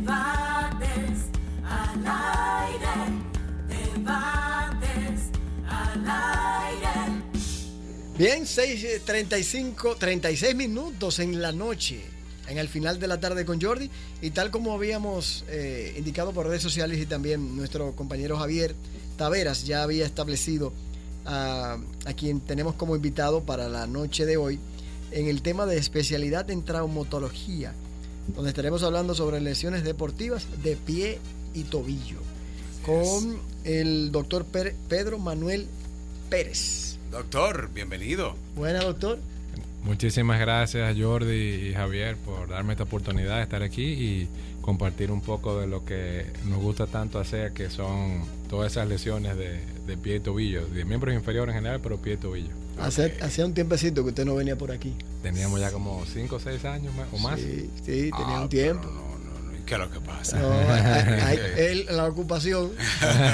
Debates al aire. Debates al aire. Bien, 6.35, 36 minutos en la noche, en el final de la tarde con Jordi. Y tal como habíamos eh, indicado por redes sociales y también nuestro compañero Javier Taveras ya había establecido a, a quien tenemos como invitado para la noche de hoy en el tema de especialidad en traumatología, donde estaremos hablando sobre lesiones deportivas de pie y tobillo, con el doctor Pedro Manuel Pérez. Doctor, bienvenido. Buena, doctor. Muchísimas gracias Jordi y Javier por darme esta oportunidad de estar aquí y compartir un poco de lo que nos gusta tanto hacer, que son todas esas lesiones de, de pie y tobillo, de miembros inferiores en general, pero pie y tobillo. Hace- Hacía un tiempecito que usted no venía por aquí. Teníamos ya como 5 o 6 años más- o más. Sí, sí, tenía Ah, un tiempo. pero No, no, no. ¿Y qué es lo que pasa? No, hay- hay- él, la ocupación.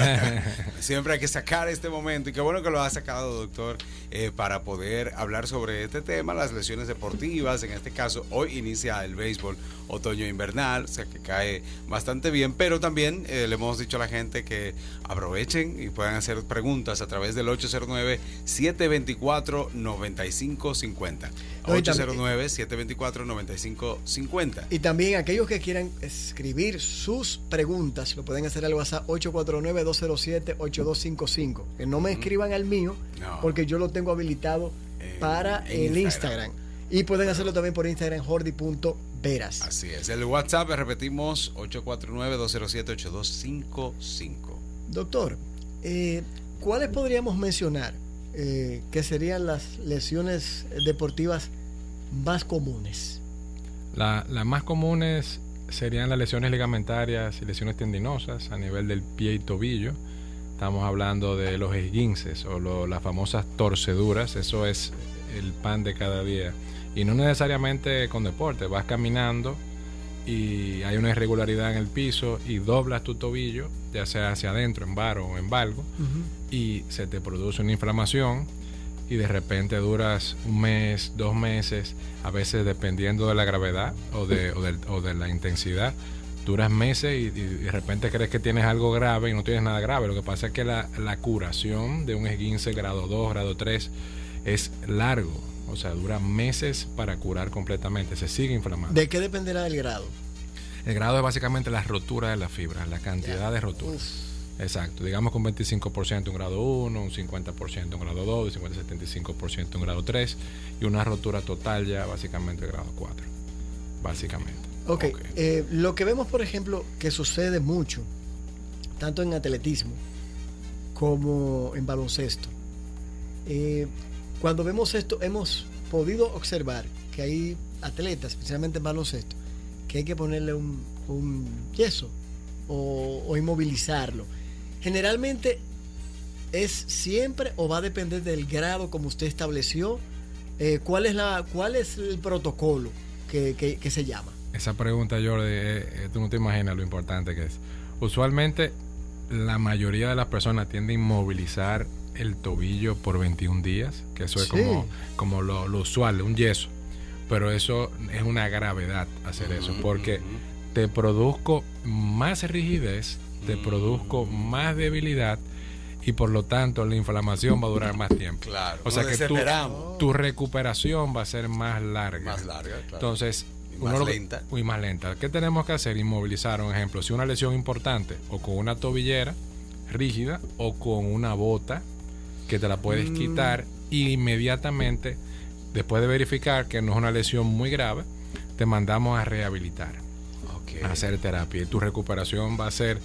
Siempre hay que sacar este momento y qué bueno que lo ha sacado, doctor, eh, para poder hablar sobre este tema, las lesiones deportivas. En este caso, hoy inicia el béisbol otoño-invernal, o sea que cae bastante bien, pero también eh, le hemos dicho a la gente que aprovechen y puedan hacer preguntas a través del 809-724-9550. No, y también- 809-724-9550. Y también aquellos que quieran escribir sus preguntas, lo pueden hacer al WhatsApp 849-207-8255. Que no me escriban al mío, No. porque yo lo tengo habilitado En- para en el Instagram. Instagram. Y pueden hacerlo también por Instagram, jordi.veras. Así es. El WhatsApp, repetimos, 849-207-8255. Doctor, eh, ¿cuáles podríamos mencionar eh, que serían las lesiones deportivas más comunes? La- las más comunes serían las lesiones ligamentarias y lesiones tendinosas a nivel del pie y tobillo. Estamos hablando de los esguinces o lo- las famosas torceduras. Eso es el pan de cada día. Y no necesariamente con deporte. Vas caminando y hay una irregularidad en el piso y doblas tu tobillo, ya sea hacia adentro, en varo o en valgo, y se te produce una inflamación y de repente duras un mes, dos meses, a veces dependiendo de la gravedad o de, o de la intensidad, duras meses y, y de repente crees que tienes algo grave y no tienes nada grave. Lo que pasa es que la, la curación de un esguince grado 2, grado 3 es largo. O sea, dura meses para curar completamente. Se sigue inflamando. ¿De qué dependerá el grado? El grado es básicamente la rotura de la fibra, la cantidad de rotura. Exacto. Digamos que un 25% en grado 1, un 50% en grado 2, un 50-75% en grado 3 y una rotura total ya básicamente en grado 4. Básicamente. Ok, Ok. eh, lo que vemos, por ejemplo, que sucede mucho, tanto en atletismo como en baloncesto. eh, cuando vemos esto, hemos podido observar que hay atletas, especialmente en baloncesto, que hay que ponerle un, un yeso o, o inmovilizarlo. Generalmente es siempre o va a depender del grado como usted estableció. Eh, ¿cuál, es la, ¿Cuál es el protocolo que, que- que se llama? Esa pregunta, Jordi, eh, eh, tú no te imaginas lo importante que es. Usualmente la mayoría de las personas tienden a inmovilizar el tobillo por 21 días, que eso es Sí. como, como lo, lo usual, un yeso. Pero eso es una gravedad hacer eso, porque te produzco más rigidez, te produzco más debilidad y por lo tanto la inflamación va a durar más tiempo. Claro. O sea que tu, recuperación va a ser más larga. Más larga, claro. Entonces, Y más lo- lenta. y más lenta. ¿Qué tenemos que hacer? Inmovilizar, un ejemplo, si una lesión importante o con una tobillera rígida o con una bota que te la puedes Mm. quitar y inmediatamente, después de verificar que no es una lesión muy grave, te mandamos a rehabilitar, Ok. a hacer terapia. Y tu recuperación va a ser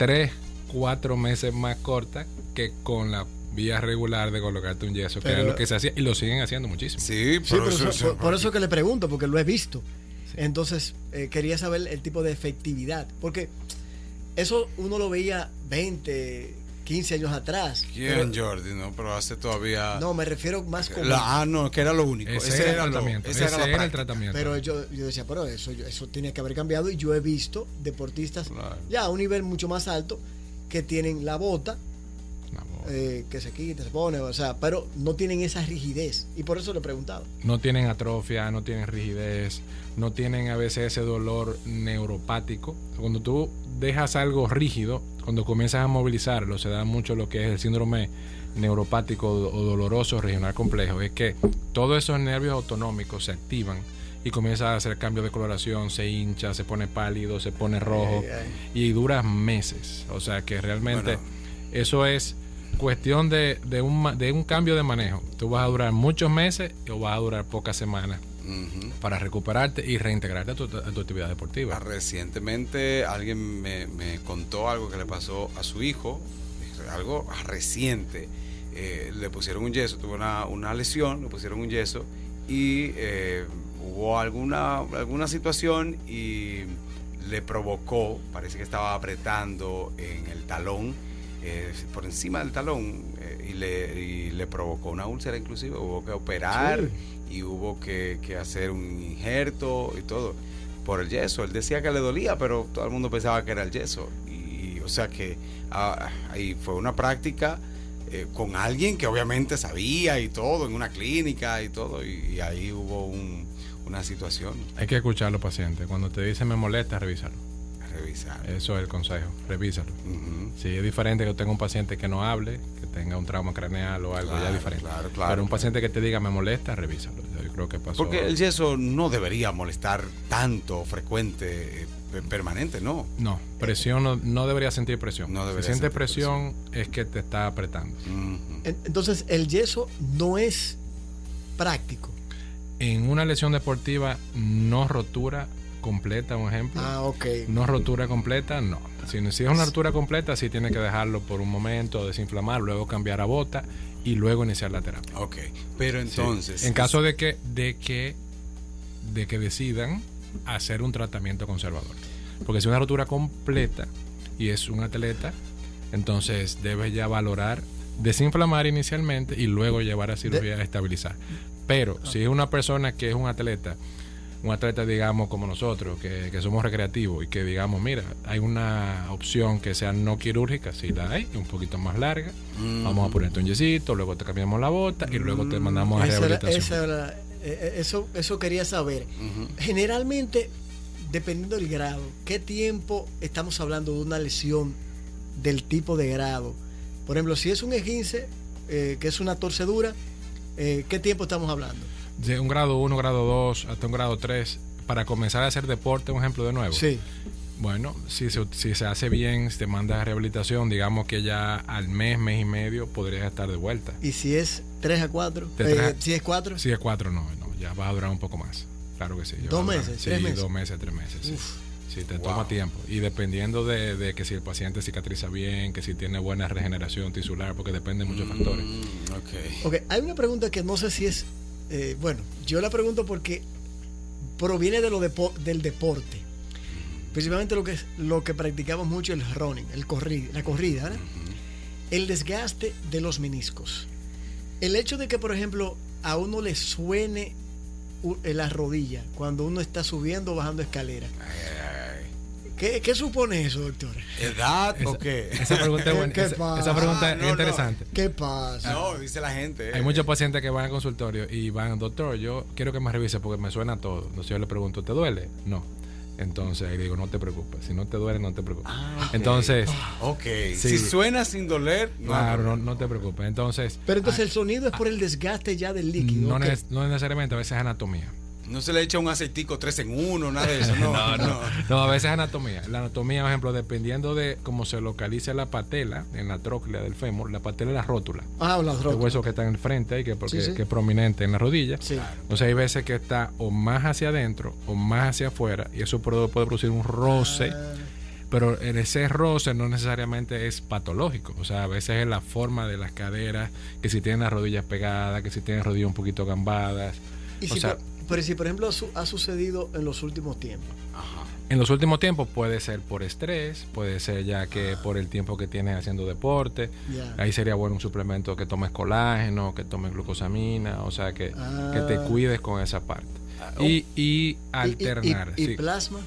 tres, cuatro meses más corta que con la vía regular de colocarte un yeso, que es lo que se hacía y lo siguen haciendo muchísimo. Sí, Sí, por por, eso, eso, por- por eso que le pregunto, porque lo he visto. Entonces, eh, quería saber el tipo de efectividad. Porque eso uno lo veía 20, 15 años atrás. ¿Quién, Pero- Jordi? No, pero hace todavía. no, me refiero más como. La- ah, no, que era lo único. Ese, era el tratamiento. Ese era el tratamiento. Pero yo, yo decía, pero eso, yo- eso tiene que haber cambiado. Y yo he visto deportistas Claro. ya a un nivel mucho más alto que tienen la bota, eh, que se quita, se pone, o sea, pero no tienen esa rigidez. Y por eso le he preguntado. no tienen atrofia, no tienen rigidez, no tienen a veces ese dolor neuropático. Cuando tú dejas algo rígido, cuando comienzas a movilizarlo, se da mucho lo que es el síndrome neuropático o doloroso regional complejo. Es que todos esos nervios autonómicos se activan y comienza a hacer cambio de coloración, se hincha, se pone pálido, se pone rojo Ay, y dura meses. O sea que realmente Bueno. eso es cuestión de, de un, de un cambio de manejo. Tú vas a durar muchos meses o vas a durar pocas semanas Para recuperarte y reintegrarte a tu, a tu actividad Ah, deportiva. Recientemente alguien me, me contó algo que le pasó a su hijo, algo reciente. Eh, le pusieron un yeso, tuvo una, una lesión, le pusieron un yeso y eh, hubo alguna, alguna situación y le provocó, parece que estaba apretando en el talón, eh, por encima del talón, eh, y, le, y le provocó una úlcera inclusive, hubo que operar y hubo que, que hacer un injerto y todo por el yeso. Él decía que le dolía, pero todo el mundo pensaba que era el yeso. Y o sea que ah, ahí fue una práctica eh, con alguien que obviamente sabía y todo, en una clínica y todo, y, y ahí hubo un- una situación Hay que escuchar a los pacientes. Cuando te dicen me molesta, revísalo. Revisar. Eso es el consejo. Revísalo. Ujú. Si es diferente que tenga un paciente que no hable, que tenga un trauma craneal o algo, ya Claro, es diferente. claro, claro. Pero un paciente que te diga me molesta, revísalo. Yo creo que pasó. Porque el yeso no debería molestar tanto, frecuente, eh, permanente, ¿no? No, presión no, no debería sentir presión. No debería si siente sentir presión, es que te está apretando. Entonces, el yeso no es práctico. En una lesión deportiva, no rotura completa, un ejemplo. Ah, ok. No rotura completa, no. Si, si es una rotura completa, sí tiene que dejarlo por un momento, desinflamar, luego cambiar a bota y luego iniciar la terapia. Ok, pero Sí. entonces... en caso de que, de que, de que decidan hacer un tratamiento conservador. Porque si es una rotura completa y es un atleta, entonces debe ya valorar desinflamar inicialmente y luego llevar a cirugía a estabilizar. Pero si es una persona que es un atleta, un atleta digamos como nosotros, que, que somos recreativos y que digamos, mira, hay una opción que sea no quirúrgica, si la hay, un poquito más larga, Mm. vamos a ponerte un yesito, luego te cambiamos la bota y luego te mandamos a Esa era- rehabilitación. esa era- eh, eh, eso, eso quería saber. Ujú. Generalmente, dependiendo del grado, ¿qué tiempo estamos hablando de una lesión del tipo de grado? Por ejemplo, si es un esguince, eh, que es una torcedura, eh, ¿qué tiempo estamos hablando? De un grado 1, grado 2, hasta un grado 3, para comenzar a hacer deporte, un ejemplo de nuevo. Sí. Bueno, si se, si se hace bien, si te manda a rehabilitación, digamos que ya al mes, mes y medio podrías estar de vuelta. ¿Y si es 3 a 4? De tres a- si es 4? Si es 4, no, no, ya va a durar un poco más. Claro que sí. ¿Dos meses? Sí, ¿Tres meses? dos meses, tres meses. Sí, Sí, te Wow. toma tiempo. Y dependiendo de, de que si el paciente cicatriza bien, que si tiene buena regeneración tisular, porque depende de muchos factores. Mm, ok. Ok, hay una pregunta que no sé si es. Eh, bueno, yo la pregunto porque proviene de lo depo- del deporte. Principalmente lo que, es- lo que practicamos mucho el running, el corri- la corrida, ¿verdad? El desgaste de los meniscos. El hecho de que, por ejemplo, a uno le suene en la rodilla cuando uno está subiendo o bajando escalera. ¿Qué, qué supone eso, doctor? ¿Edad o qué? Esa pregunta es buena. ¿Qué Esa, pasa? esa pregunta Ah, es no, no. interesante. ¿Qué pasa? No, dice la gente. Hay muchos pacientes que van al consultorio y van, doctor, yo quiero que me revise porque me suena todo. Entonces yo le pregunto, ¿te duele? No. Entonces ahí digo, no te preocupes. Si no te duele, no te preocupes. Ah, ok. Entonces, Ok, Sí. si suena sin doler, no. claro, no, no te preocupes. Entonces, Pero entonces el sonido es por el desgaste ya del líquido. no, ok. neces- no necesariamente, a veces es anatomía. No se le echa un aceitico 3 en 1, nada de eso. No, no, no. No, a veces es anatomía. La anatomía, por ejemplo, dependiendo de cómo se localice la patela en la tróclea del fémur, la patela es la rótula. Ah, las El rótulas. hueso que está en el frente ahí, que, porque, Sí, sí. que es prominente en la rodilla. Sí. Entonces hay veces que está o más hacia adentro o más hacia afuera y eso puede, puede producir un roce, Ah, pero en ese roce no necesariamente es patológico. O sea, a veces es la forma de las caderas, que si tienen las rodillas pegadas, que si tienen rodillas un poquito gambadas. y o si sea, por- pero si por ejemplo ha, su- ha sucedido en los últimos tiempos. Ajá. en los últimos tiempos puede ser por estrés, puede ser ya que por el tiempo que tienes haciendo deporte. Ahí sería bueno un suplemento que tomes colágeno, que tomes glucosamina, o sea, que, Ah. que te cuides con esa parte. Ah, Y, y Y- y- alternar. Y, y sí. plasma.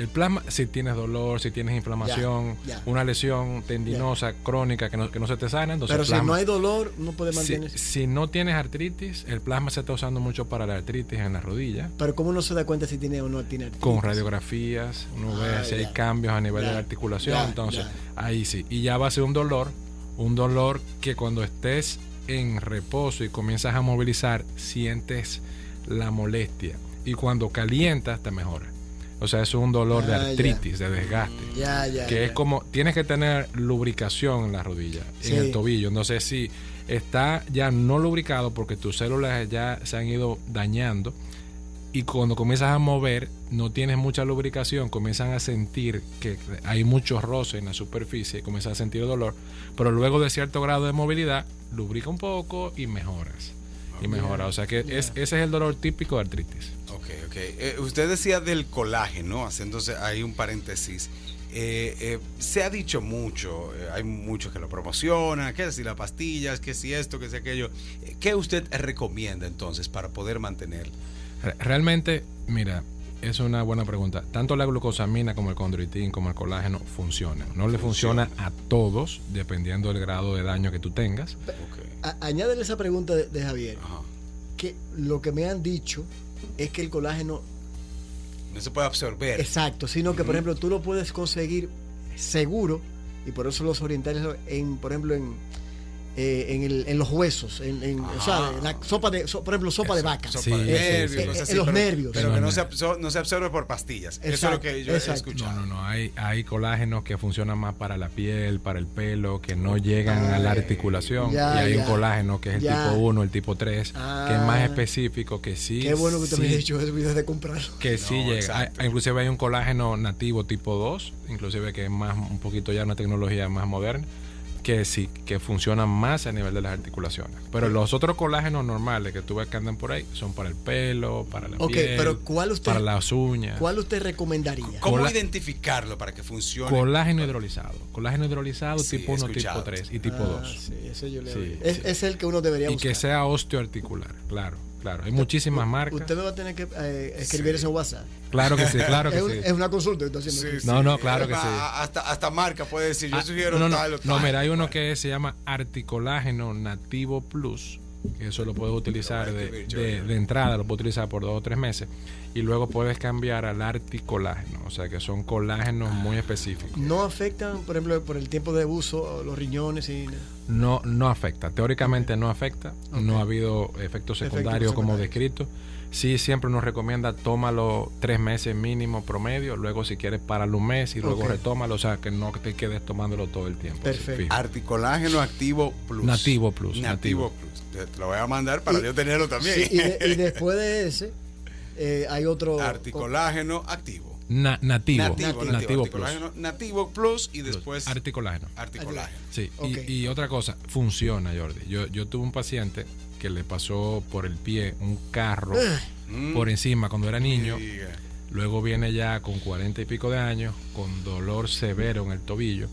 El plasma, si tienes dolor, si tienes inflamación, Ya, ya. una lesión tendinosa crónica que no, que no se te sana, entonces Pero si no hay dolor, no puede mantenerse. si no tienes artritis, el plasma se está usando mucho para la artritis en la rodilla. Pero ¿cómo uno se da cuenta si tiene o no tiene artritis? Con radiografías, uno ve Ah, si hay cambios a nivel de la articulación, entonces ahí sí. Y ya va a ser un dolor, un dolor que cuando estés en reposo y comienzas a movilizar, sientes la molestia. Y cuando calientas, te mejora. O sea, es un dolor de Ah, ya. artritis, de desgaste. Ya, ya. que es como, tienes que tener lubricación en la rodilla, Sí. en el tobillo. Entonces, si está ya no lubricado porque tus células ya se han ido dañando y cuando comienzas a mover, no tienes mucha lubricación, comienzan a sentir que hay mucho roce en la superficie, comienzas a sentir dolor, pero luego de cierto grado de movilidad, lubrica un poco y mejoras. Y mejora. O sea que es, ese es el dolor típico de artritis. Ok, ok. Eh, usted decía del colágeno, haciéndose ahí un paréntesis. Eh, eh, se ha dicho mucho, hay muchos que lo promocionan, que si las pastillas, que si esto, que si aquello. ¿Qué usted recomienda entonces para poder mantenerlo? Re- Realmente, mira, es una buena pregunta. Tanto la glucosamina como el condroitín como el colágeno funcionan. No le funciona a todos, dependiendo del grado de daño que tú tengas. Ok. Añádele esa pregunta de, de Javier. Ajá. Que lo que me han dicho es que el colágeno, No se puede absorber. exacto, sino que por ejemplo tú lo puedes conseguir seguro y por eso los orientales en, por ejemplo, en, eh, en, el- en los huesos, en, en- o sea, en la sopa de, so- por ejemplo, sopa de vaca. Sopa Sí, de sí, nervios, sí. cosas En- así, en los pero- nervios. Pero que no se, absor- no se absorbe por pastillas. Eso es lo que yo he exacto. escuchado. No, no, no. Hay, hay colágenos que funcionan más para la piel, para el pelo, que no llegan a la Ay, articulación. ya, y hay ya. un colágeno que es el Ya. tipo 1, el tipo 3, que es más Ah. específico, que sí. Qué bueno que usted me sí- ha dicho eso de comprarlo. que sí No, llega. Hay- inclusive hay un colágeno nativo tipo 2, inclusive que es más un poquito ya una tecnología más moderna, que sí, que funciona más a nivel de las articulaciones. Pero los otros colágenos normales que tú ves que andan por ahí son para el pelo, para la Ok, piel, pero ¿cuál usted- para las uñas. ¿Cuál usted recomendaría? ¿Cómo identificarlo para que funcione? Colágeno hidrolizado. Colágeno hidrolizado Sí, tipo he 1, tipo escuchado. 3 y tipo Ah, 2. sí, ese yo le Sí, es, sí. es el que uno debería Y buscar. que sea osteoarticular, claro, claro. Hay muchísimas marcas. Usted me va a tener que eh, escribir Sí. eso en WhatsApp. Claro que sí, claro que es, un- sí. es una consulta que estoy haciendo. Sí. No, no, claro que A- sí. Hasta, hasta marca puede decir, yo Ah, sugiero no, no, tal o no, tal. mira, hay uno que se llama Articolágeno Nativo Plus. que Eso lo puedes utilizar de, de entrada, lo puedes utilizar por dos o tres meses. Y luego puedes cambiar al articolágeno, o sea que son colágenos muy específicos. No afectan, por ejemplo, por el tiempo de uso, los riñones y No, no afecta, teóricamente no afecta, no ha habido efectos secundarios como descrito. Sí, siempre nos recomienda tómalo tres meses mínimo promedio, luego si quieres páralo un mes y luego Ok. retómalo, o sea que no te quedes tomándolo todo el tiempo. Perfecto. Articolágeno Activo Plus. Nativo Plus, Nativo, Plus. Te te lo voy a mandar para Y- yo tenerlo también. Sí, y, de- y después de ese, eh, hay otro. Articolágeno Activo. Na- nativo, Nativo, nativo, nativo. Plus. Articolágeno Nativo Plus y Plus. después Articolágeno. Articolágeno. Sí, y- y, otra cosa, funciona, Jordi. Yo, yo tuve un paciente que le pasó por el pie un carro Mm. por encima cuando era niño. Luego viene ya con cuarenta y pico de años, con dolor severo en el tobillo.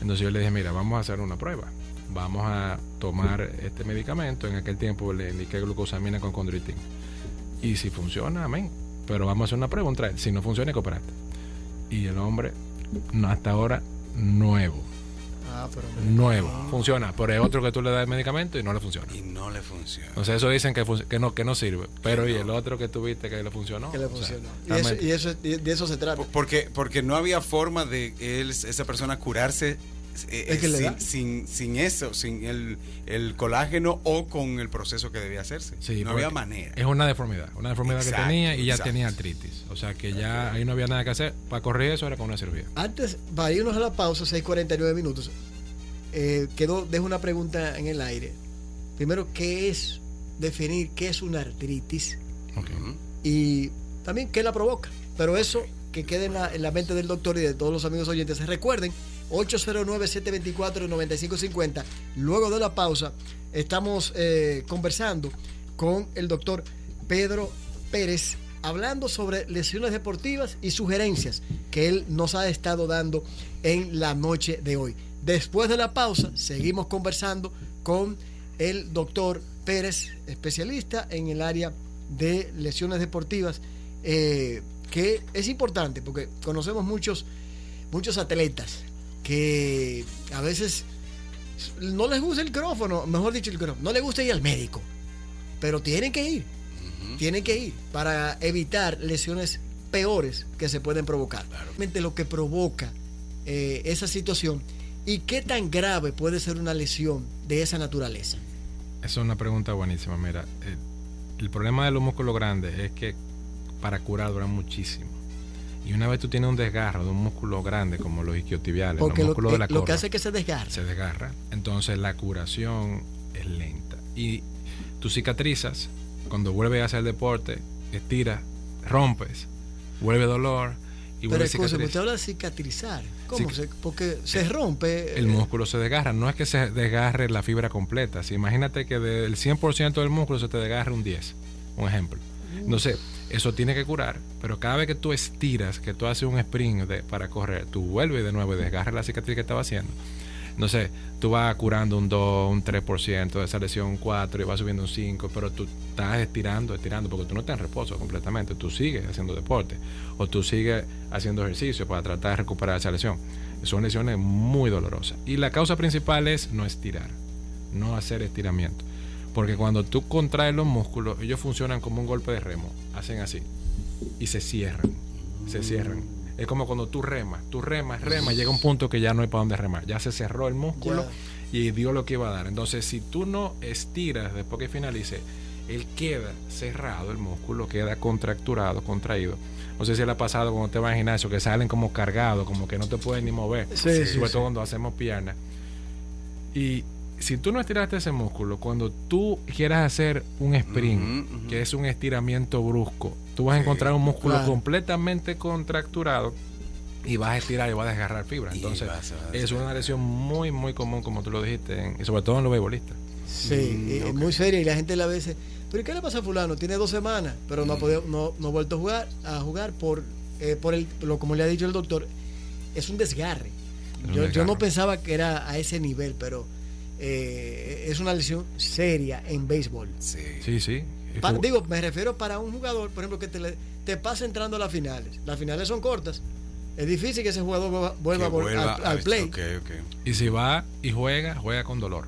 Entonces yo le dije, mira, vamos a hacer una prueba. Vamos a tomar este medicamento. En aquel tiempo le indiqué glucosamina con condroitín. Y si funciona, amén. Pero vamos a hacer una prueba, un trial. Si no funciona, operarte. Y el hombre, no, hasta ahora, nuevo. Ah, pero. Nuevo. Funciona. Pero hay otro que tú le das el medicamento y no le funciona. Y no le funciona. Entonces eso dicen que, que, no, que no sirve. Pero y el otro que tuviste que le funcionó. Que le O sea, funcionó. y, eso, y de eso se trata. Por- Porque, porque no había forma de él, esa persona curarse eh, Es que le sin, sin, sin eso, sin el, el colágeno o con el proceso que debía hacerse. Sí, no había manera. Es una deformidad, una deformidad Exacto, que tenía y ya exacto. tenía artritis. O sea que ya ahí no había nada que hacer. Para correr eso era con una cirugía. Antes, para irnos a la pausa, 6:49 minutos, eh, quedó, dejo una pregunta en el aire. Primero, ¿qué es definir qué es una artritis? Ok. Ujú. y también qué la provoca. Pero eso que quede en la, en la mente del doctor y de todos los amigos oyentes. Recuerden, 809-724-9550. Luego de la pausa, estamos eh, conversando con el doctor Pedro Pérez, hablando sobre lesiones deportivas y sugerencias que él nos ha estado dando en la noche de hoy. Después de la pausa, seguimos conversando con el doctor Pérez, especialista en el área de lesiones deportivas, eh, que es importante porque conocemos muchos, muchos atletas que a veces no les gusta el micrófono, mejor dicho, el no les gusta ir al médico, pero tienen que ir, tienen que ir para evitar lesiones peores que se pueden provocar. Realmente Lo que provoca eh, esa situación y qué tan grave puede ser una lesión de esa naturaleza. Esa es una pregunta buenísima. Mira, eh, el problema de los músculos grandes es que para curar duran muchísimo. Y una vez tú tienes un desgarro de un músculo grande como los isquiotibiales, Porque los lo, músculos de la lo que hace es que se desgarre. se desgarra, entonces la curación es lenta. Y tú cicatrizas, cuando vuelves a hacer deporte, estiras, rompes, vuelve dolor y Pero vuelve a escúchame, cicatrizar. usted habla de cicatrizar. ¿Cómo? Cic- se- porque se rompe. El eh, músculo se desgarra, no es que se desgarre la fibra completa. Si imagínate que del 100% del músculo se te desgarre un 10, un ejemplo. Entonces, eso tiene que curar, pero cada vez que tú estiras, que tú haces un sprint para correr, tú vuelves de nuevo y desgarras la cicatriz que estaba haciendo. No sé, tú vas curando un 2, un 3% de esa lesión, un 4 y vas subiendo un 5, pero tú estás estirando, estirando, porque tú no estás en reposo completamente, tú sigues haciendo deporte o tú sigues haciendo ejercicio para tratar de recuperar esa lesión. Son lesiones muy dolorosas. Y la causa principal es no estirar, no hacer estiramiento. Porque cuando tú contraes los músculos, ellos funcionan como un golpe de remo, hacen así y se cierran, se cierran. Es como cuando tú remas, tú remas, remas, llega un punto que ya no hay para dónde remar, ya se cerró el músculo y dio lo que iba a dar. Entonces, si tú no estiras después que finalice, él queda cerrado, el músculo queda contracturado, contraído. No sé si le ha pasado cuando te vas al gimnasio que salen como cargados, como que no te pueden ni mover, Sí, sí, sobre sí. todo cuando hacemos piernas. Y si tú no estiraste ese músculo, cuando tú quieras hacer un sprint, que es un estiramiento brusco, tú vas a encontrar un músculo claro. completamente contracturado y vas a estirar y vas a desgarrar fibra. Entonces, vas a- es una lesión muy, muy común, como tú lo dijiste, en- y sobre todo en los beisbolistas. Sí, Mm, y- ok. muy seria y la gente la veces. ¿Pero ¿y qué le pasa a fulano? Tiene dos semanas, pero no ha Mm. podido, no, no ha vuelto a jugar, a jugar por, eh, por el, lo, como le ha dicho el doctor, es un desgarre. un Yo, yo desgarre. no pensaba que era a ese nivel, pero eh, es una lesión seria en béisbol. Sí. Sí, sí. Pa- digo, me refiero para un jugador, por ejemplo, que te, le- te pasa entrando a las finales. Las finales son cortas. Es difícil que ese jugador vuelva, vuelva al, al play. y si va y juega, juega con dolor.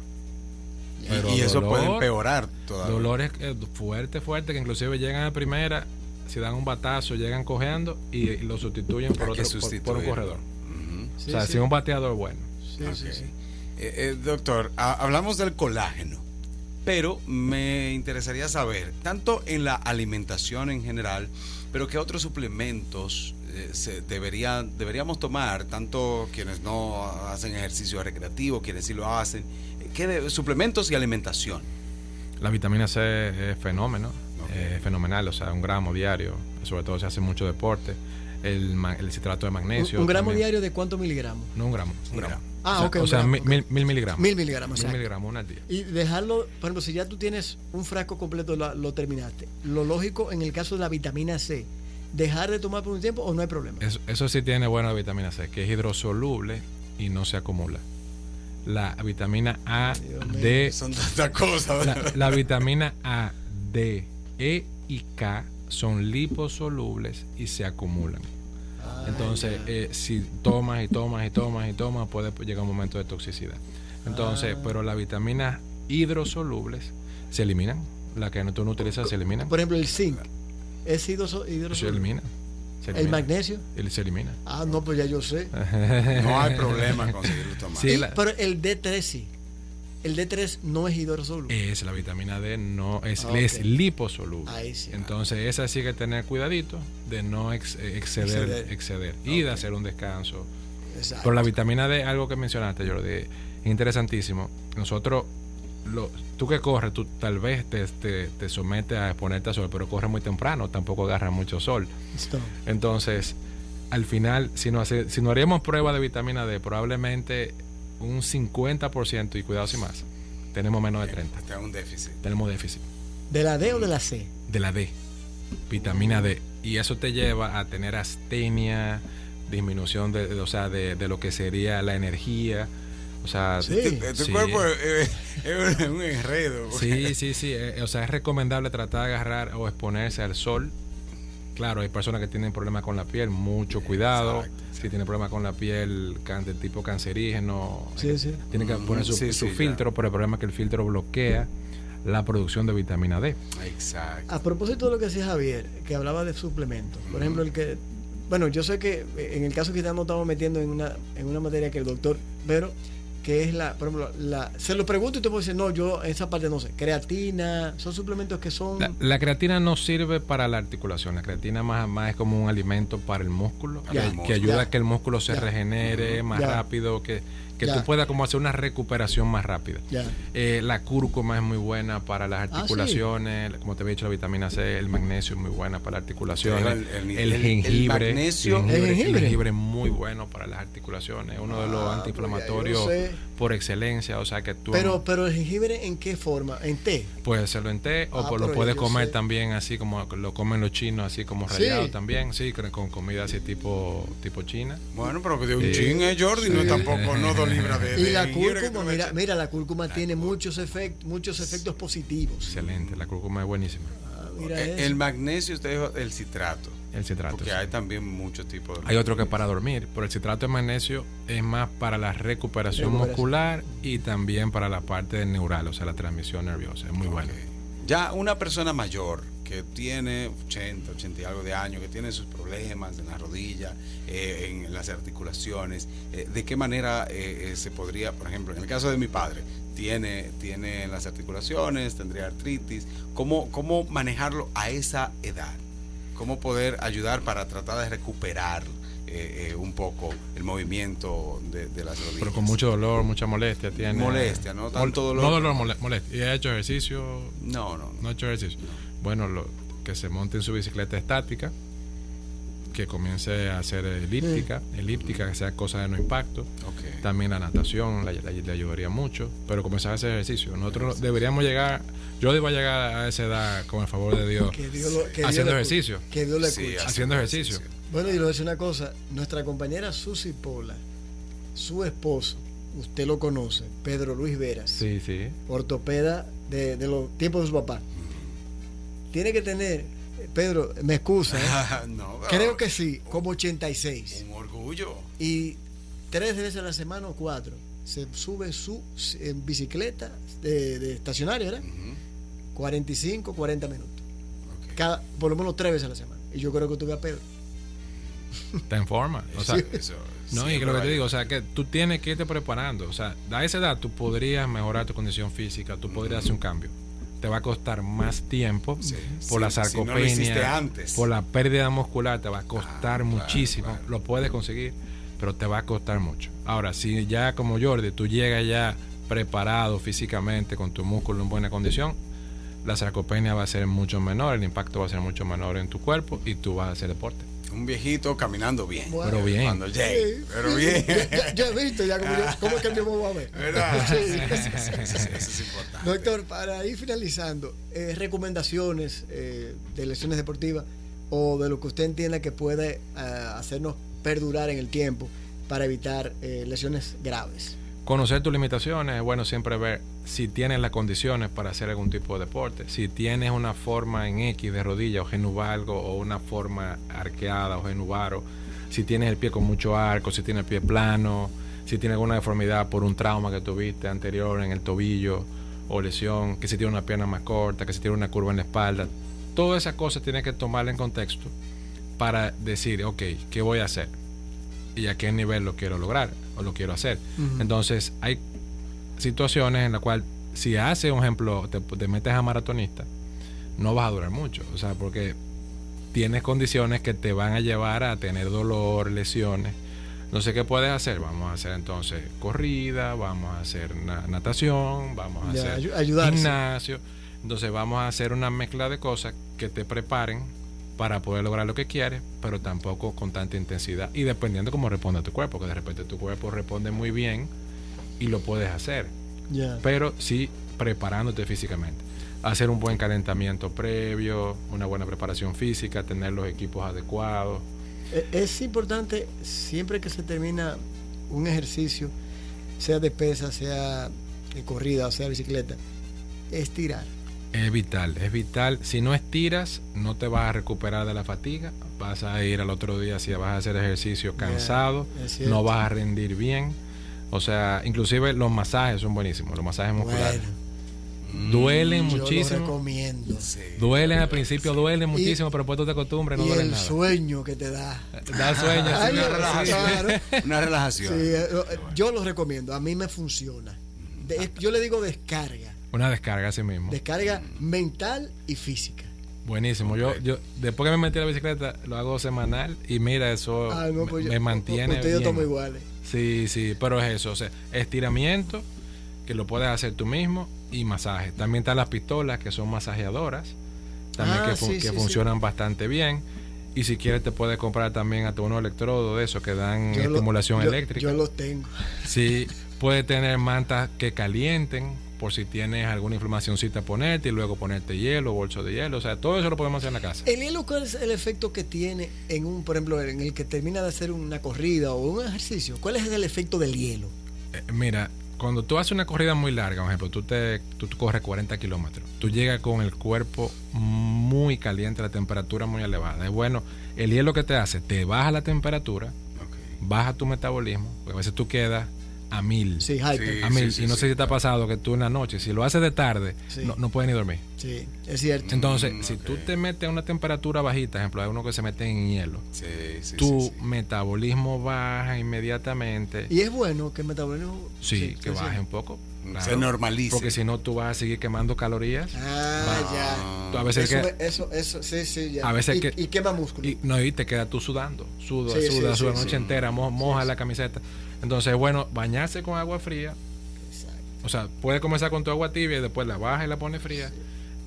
Y- Pero y eso puede dolor- empeorar todavía. Dolores eh, fuerte, fuerte, que inclusive llegan a primera, si dan un batazo, llegan cojeando y, y lo sustituyen por, otro, por- por, un corredor. Sí, o sea, sí. si un bateador bueno. Sí, sí, sí. Eh, eh, doctor, ha- hablamos del colágeno, pero me interesaría saber, tanto en la alimentación en general, pero qué otros suplementos eh, se deberíamos tomar, tanto quienes no hacen ejercicio recreativo, quienes sí lo hacen, eh, ¿qué de- suplementos y alimentación? La vitamina C es fenómeno, Ok. es fenomenal, o sea, un gramo diario, sobre todo si hace mucho deporte. El, el citrato de magnesio. un gramo también. diario de cuántos miligramos? No un gramo. Un gramo. Ah, o sea, ok. O sea, mil, mil- mil miligramos. Mil miligramos, Mil miligramos, una al día. Y dejarlo, por ejemplo, si ya tú tienes un frasco completo, lo, lo terminaste. Lo lógico en el caso de la vitamina C, dejar de tomar por un tiempo o no hay problema. Eso, eso sí tiene buena vitamina C, que es hidrosoluble y no se acumula. La vitamina A, Dios mío. D, Son tantas cosas. la, la vitamina A, D, E y K son liposolubles y se acumulan. Entonces, eh, si tomas y tomas y tomas y tomas, puede llegar un momento de toxicidad. Entonces, Ah. pero las vitaminas hidrosolubles se eliminan. Las que no- tú no utilizas se eliminan. Por ejemplo, el zinc. ¿Es hidroso- Se hidrosoluble? elimina. Se ¿El magnesio? Él se elimina. Ah, no, pues ya yo sé. No hay problema en conseguirlo tomar. Sí, Y- la- pero el D3 sí. El D3 no es hidrosoluble. Es la vitamina D, no es, Ah, es liposoluble. Ahí sí. Entonces, esa sí que tener cuidadito de no ex- eh, exceder, Exceder. y de hacer un descanso. Exacto. Pero la vitamina D, algo que mencionaste, Jordi, es interesantísimo. Nosotros, lo, tú que corres, tú tal vez te, te, te sometes a exponerte al sol, pero corres muy temprano, tampoco agarras mucho sol. Entonces, al final, si no, hace- si no haríamos prueba de vitamina D, probablemente un 50% y cuidado sin más, tenemos menos de 30. Está un déficit. Tenemos déficit ¿De la D o de la C? de la D, vitamina D. Y eso te lleva a tener astenia, disminución de, de- o sea, de, de lo que sería la energía. O sea, Sí. Tu, tu sí. cuerpo es, es un enredo. Sí, sí, sí. eh, o sea, es recomendable tratar de agarrar o exponerse al sol Claro, hay personas que tienen problemas con la piel, mucho cuidado. Exacto, Si tiene problemas con la piel can- de tipo cancerígeno, Sí, eh, sí. tiene que poner su, Sí, su sí, filtro, pero el problema es que el filtro bloquea la producción de vitamina D. Exacto. A propósito de lo que decía Javier, que hablaba de suplementos, por ejemplo, el que, bueno, yo sé que en el caso que estamos, estamos metiendo en una, en una materia que el doctor, pero que es la, por ejemplo, la, se lo pregunto y usted puede decir, no, yo esa parte no sé, creatina, son suplementos que son... La, la creatina no sirve para la articulación, la creatina más, más es como un alimento para el músculo, que, el que músculo. ayuda Ya. a que el músculo se Ya. regenere más rápido, que, que Ya. tú puedas como hacer una recuperación más rápida. ya. Eh, la cúrcuma es muy buena para las Ah, sí. articulaciones, como te había dicho la vitamina C, el magnesio es muy buena para las articulaciones, El- el, el- jengibre, magnesio- el jengibre, ¿El jengibre? el jengibre es muy bueno para las articulaciones, es uno de los Ah, antiinflamatorios pues sé. por excelencia, o sea que tú Pero, pero el jengibre, ¿en qué forma? ¿En té? puedes hacerlo en té o Ah, pues lo puedes comer sé. también así como lo comen los chinos, así como Sí. rallado también, sí, con, con comida así tipo tipo china. Bueno, pero que de un Sí. chin, eh, Jordi, no tampoco, no libras de, Y la cúrcuma, mira, mira, la cúrcuma tiene muchos efectos, muchos efectos positivos. Excelente, la cúrcuma es buenísima. Ah, mira. El magnesio, usted dijo el citrato. El citrato. Porque sí. hay también muchos tipos de. Hay otro que es para dormir, pero el citrato de magnesio es más para la recuperación, Recuperación. muscular y también para la parte neural, o sea, la transmisión nerviosa. Es muy bueno. Ya una persona mayor que tiene 80, 80 y algo de años, que tiene sus problemas en la rodilla, eh, en las articulaciones, eh, ¿de qué manera eh, se podría, por ejemplo, en el caso de mi padre, tiene, tiene en las articulaciones, tendría artritis, ¿cómo, ¿cómo manejarlo a esa edad? ¿Cómo poder ayudar para tratar de recuperar eh, eh, un poco el movimiento de, de las rodillas? Pero con mucho dolor, mucha molestia tiene. Molestia, ¿no? Tanto dolor. No dolor, mole- molestia. ¿Y ha hecho ejercicio? No, no, No ha hecho ejercicio. Bueno, lo, que se monte en su bicicleta estática, que comience a hacer elíptica, elíptica, que sea cosa de no impacto. También la natación le, ayudaría mucho, pero comenzar a hacer ejercicio. Nosotros deberíamos llegar, yo debo llegar a esa edad con el favor de Dios, Que Dios lo- que Dios haciendo le- ejercicio. Que Dios le Sí, escuche. haciendo ejercicio. Bueno, y le voy a decir una cosa. Nuestra compañera Susi Pola, su esposo, usted lo conoce, Pedro Luis Veras, Sí, sí. ortopeda de, de los tiempos de su papá. Tiene que tener, Pedro, me excusa, ¿eh? no, creo que sí, como 86. Un orgullo. Y tres veces a la semana o cuatro se sube su en bicicleta de, de estacionaria, ¿verdad? Ujú, 45, 40 minutos. Cada, por lo menos tres veces a la semana. Y yo creo que tuve a Pedro. Está en forma. O sea, Eso no, y siempre lo que te digo, o sea, que tú tienes que irte preparando. O sea, a esa edad tú podrías mejorar tu condición física, tú podrías hacer un cambio. Te va a costar más tiempo Sí, por la sí, si no lo hiciste sarcopenia, antes. por la pérdida muscular, te va a costar Ah, claro, muchísimo. claro. Lo puedes conseguir, pero te va a costar mucho. Ahora, si ya como Jordi, tú llegas ya preparado físicamente, con tu músculo en buena condición, la sarcopenia va a ser mucho menor, el impacto va a ser mucho menor en tu cuerpo y tú vas a hacer deporte. Un viejito caminando bien. Bueno. Pero bien. Cuando llegue. Sí, Pero sí, bien. Ya, he visto ya cómo, yo- cómo es que el mismo va a ver. ¿Verdad? Sí. Sí, sí, sí, sí, eso es importante. Doctor, para ir finalizando, eh, recomendaciones eh, de lesiones deportivas o de lo que usted entienda que puede ah, hacernos perdurar en el tiempo para evitar eh, lesiones graves. Conocer tus limitaciones, es bueno siempre ver si tienes las condiciones para hacer algún tipo de deporte. Si tienes una forma en X de rodilla o genuvalgo o una forma arqueada o genuvaro, si tienes el pie con mucho arco, si tienes el pie plano, si tienes alguna deformidad por un trauma que tuviste anterior en el tobillo o lesión, que si tienes una pierna más corta, que si tienes una curva en la espalda. Todas esas cosas tienes que tomarla en contexto para decir, ok, ¿qué voy a hacer? y a qué nivel lo quiero lograr o lo quiero hacer. Entonces, hay situaciones en las cuales, si haces un ejemplo, te, te metes a maratonista, no vas a durar mucho. O sea, porque tienes condiciones que te van a llevar a tener dolor, lesiones. No sé qué puedes hacer. Vamos a hacer entonces corrida, vamos a hacer na- natación, vamos a Ya, hacer ayudarse. gimnasio. Entonces vamos a hacer una mezcla de cosas que te preparen para poder lograr lo que quieres, pero tampoco con tanta intensidad y dependiendo cómo responde tu cuerpo, que de repente tu cuerpo responde muy bien y lo puedes hacer, pero sí preparándote físicamente. Hacer un buen calentamiento previo, una buena preparación física, tener los equipos adecuados. Eh, Es importante siempre que se termina un ejercicio, sea de pesa, sea de corrida o sea de bicicleta, estirar. Es vital, es vital. Si no estiras, no te vas a recuperar de la fatiga. Vas a ir al otro día si vas a hacer ejercicio cansado. no vas a rendir bien. O sea, inclusive los masajes son buenísimos, los masajes musculares. Bueno, duelen yo lo muchísimo. recomiendo. Duelen al principio, duelen muchísimo, pero después tú te acostumbras, no y duelen el nada. sueño que te da. Da sueño. sí, Ay, una sí, relajación. claro. Una Sí, relajación. eh, eh, yo lo recomiendo, a mí me funciona. De- yo le digo descarga, Una descarga así mismo. descarga mental y física. Buenísimo. Yo, yo, después que me metí a la bicicleta, lo hago semanal y mira, eso Ah, no, me, pues yo- me mantiene Ustedes estamos iguales. Sí, sí, pero es eso, o sea, estiramiento, que lo puedes hacer tú mismo, y masaje. También están las pistolas, que son masajeadoras, también Ah, que, fun- sí, que sí, funcionan bastante bien. Y si quieres te puedes comprar también hasta unos electrodos de esos que dan Yo lo- estimulación yo- eléctrica. Yo los tengo. Sí, puedes tener mantas que calienten por si tienes alguna inflamacióncita ponerte y luego ponerte hielo, bolso de hielo. O sea, todo eso lo podemos hacer en la casa. ¿El hielo cuál es el efecto que tiene en un, por ejemplo, en el que termina de hacer una corrida o un ejercicio? ¿Cuál es el efecto del hielo? Eh, mira, cuando tú haces una corrida muy larga, por ejemplo, tú, te, tú, tú corres 40 kilómetros, tú llegas con el cuerpo muy caliente, la temperatura muy elevada. Es bueno, el hielo que te hace, te baja la temperatura, baja tu metabolismo, porque a veces tú quedas a mil. Sí, hyper. Sí. A mil. sí, y no sí, sé si te ha pasado que tú en la noche, si lo haces de tarde, Sí. no, no puedes ni dormir. Sí, es cierto. Entonces, Mm, si tú te metes a una temperatura bajita, ejemplo, hay uno que se mete en hielo, Sí, sí, tu sí, sí. metabolismo baja inmediatamente. Y es bueno que el metabolismo... sí, que sí. baje un poco. Se normalice. Porque si no, tú vas a seguir quemando calorías. Ah, ya. Tú a veces Eso, que, eso, eso, sí, sí, ya. A veces y, que- y quema músculo. y, no, y te quedas tú sudando. Suda, Sí, sí, suda, sí, suda la sí. noche entera, mo- moja Sí, la sí. camiseta. Entonces, bueno, bañarse con agua fría. Exacto. O sea, puedes comenzar con tu agua tibia y después la baja y la pones fría.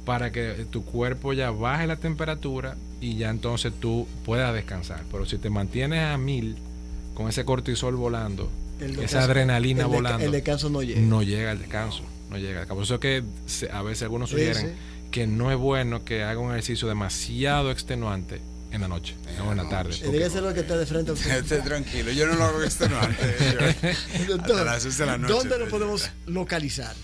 Para que tu cuerpo ya baje la temperatura y ya entonces tú puedas descansar. Pero si te mantienes a mil con ese cortisol volando, El esa adrenalina el volando, El descanso no llega. no llega al descanso. No llega. Por eso es que a veces algunos Sí, sugieren sí. que no es bueno que haga un ejercicio demasiado extenuante en la noche o en la tarde. Eh, porque- dígaselo al que está de frente a usted. Esté tranquilo, yo no lo hago extenuante. yo- Doctor, hasta las seis de la noche. ¿Dónde lo podemos localizar?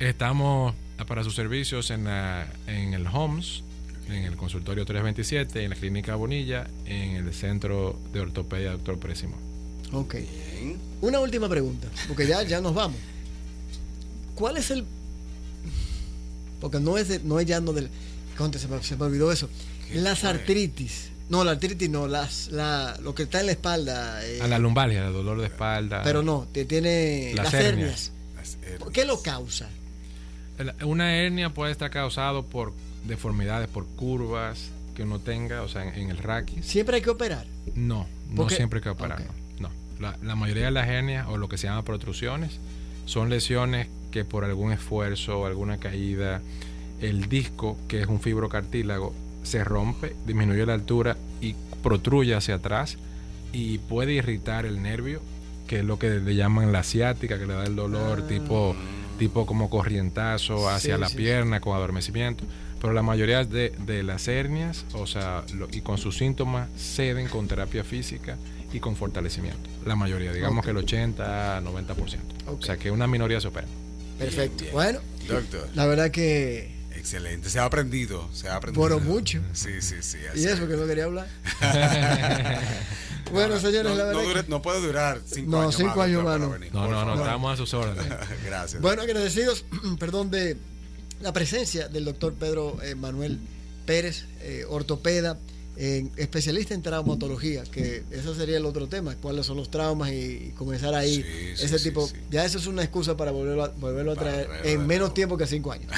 Estamos para sus servicios en, la- en el HOMS, en el consultorio 327, en la clínica Bonilla, en el centro de ortopedia Doctor Présimo. Ok. Bien. Una última pregunta, porque ya, ya nos vamos. ¿Cuál es el...? Porque no es, de- no es ya no del... Conte, se me, se me olvidó eso. ¿Qué Las artritis. No, la artritis no, las, la, lo que está en la espalda. eh, A la lumbalgia, el dolor de espalda. pero no, te tiene Las las, hernias. hernias. Las ¿Por ¿Qué lo causa? Una hernia puede estar causado por deformidades, por curvas que uno tenga, o sea, en, en el raquis. ¿Siempre hay que operar? No, no siempre hay que operar. No, la, la mayoría de las hernias o lo que se llama protrusiones son lesiones que por algún esfuerzo o alguna caída, el disco, que es un fibrocartílago, se rompe, disminuye la altura y protruye hacia atrás y puede irritar el nervio, que es lo que le llaman la ciática, que le da el dolor Ah. tipo, tipo como corrientazo hacia Sí, la sí, pierna con adormecimiento. Pero la mayoría de, de las hernias, o sea, lo- y con sus síntomas, ceden con terapia física y con fortalecimiento. La mayoría, digamos que el 80, 90%. Ok. O sea, que una minoría se opera. Perfecto. bien. Bueno, Doctor, la verdad que... excelente. Se ha aprendido. Se ha aprendido. Por mucho. Sí, sí, sí. Y eso que no quería hablar. bueno, señores, no, la no verdad dure- no puede durar cinco No, años cinco más, años más, no. No, estamos a sus órdenes. Gracias. Bueno, agradecidos, perdón, de la presencia del doctor Pedro eh, Manuel Pérez, eh, ortopeda, eh, especialista en traumatología, que eso sería el otro tema, cuáles son los traumas y, y comenzar ahí Sí, ese sí, tipo. sí. Ya eso es una excusa para volverlo a, volverlo a traer en menos tiempo que cinco años.